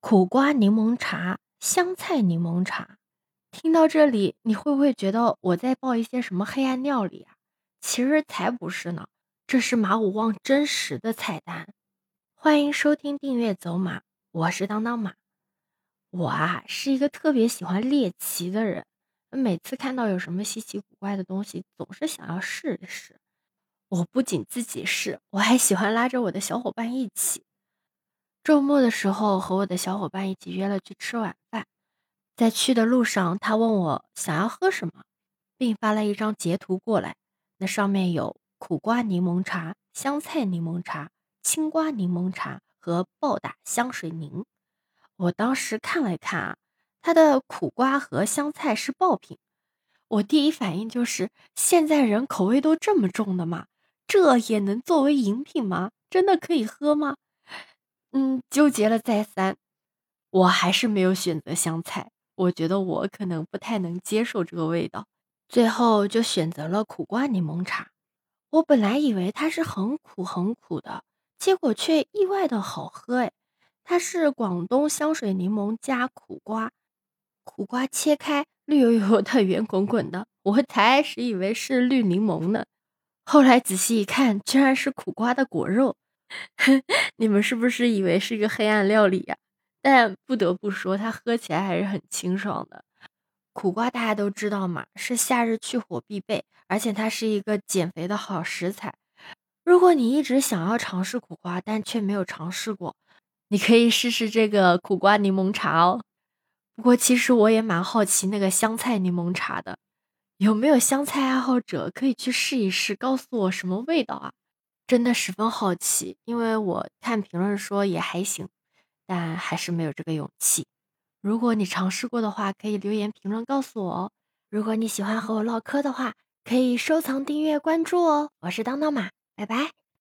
苦瓜柠檬茶、香菜柠檬茶，听到这里，你会不会觉得我在报一些什么黑暗料理啊？其实才不是呢，这是马五旺真实的菜单。欢迎收听订阅走马，我是当当马。我啊是一个特别喜欢猎奇的人，每次看到有什么稀奇古怪的东西，总是想要试一试。我不仅自己试，我还喜欢拉着我的小伙伴一起。周末的时候，和我的小伙伴一起约了去吃晚饭。在去的路上，他问我想要喝什么，并发了一张截图过来。那上面有苦瓜柠檬茶、香菜柠檬茶、青瓜柠檬茶和暴打香水柠。我当时看了看啊，它的苦瓜和香菜是爆品。我第一反应就是：现在人口味都这么重的吗？这也能作为饮品吗？真的可以喝吗？嗯，纠结了再三，我还是没有选择香菜。我觉得我可能不太能接受这个味道，最后就选择了苦瓜柠檬茶。我本来以为它是很苦很苦的，结果却意外的好喝哎！它是广东香水柠檬加苦瓜，苦瓜切开绿油油的、圆滚滚的，我才始以为是绿柠檬呢，后来仔细一看，居然是苦瓜的果肉。你们是不是以为是一个黑暗料理呀？但不得不说，它喝起来还是很清爽的。苦瓜大家都知道嘛，是夏日去火必备，而且它是一个减肥的好食材。如果你一直想要尝试苦瓜，但却没有尝试过，你可以试试这个苦瓜柠檬茶哦。不过其实我也蛮好奇那个香菜柠檬茶的，有没有香菜爱好者可以去试一试，告诉我什么味道啊？真的十分好奇，因为我看评论说也还行，但还是没有这个勇气。如果你尝试过的话，可以留言评论告诉我哦。如果你喜欢和我唠嗑的话，可以收藏、订阅、关注哦。我是当当马，拜拜。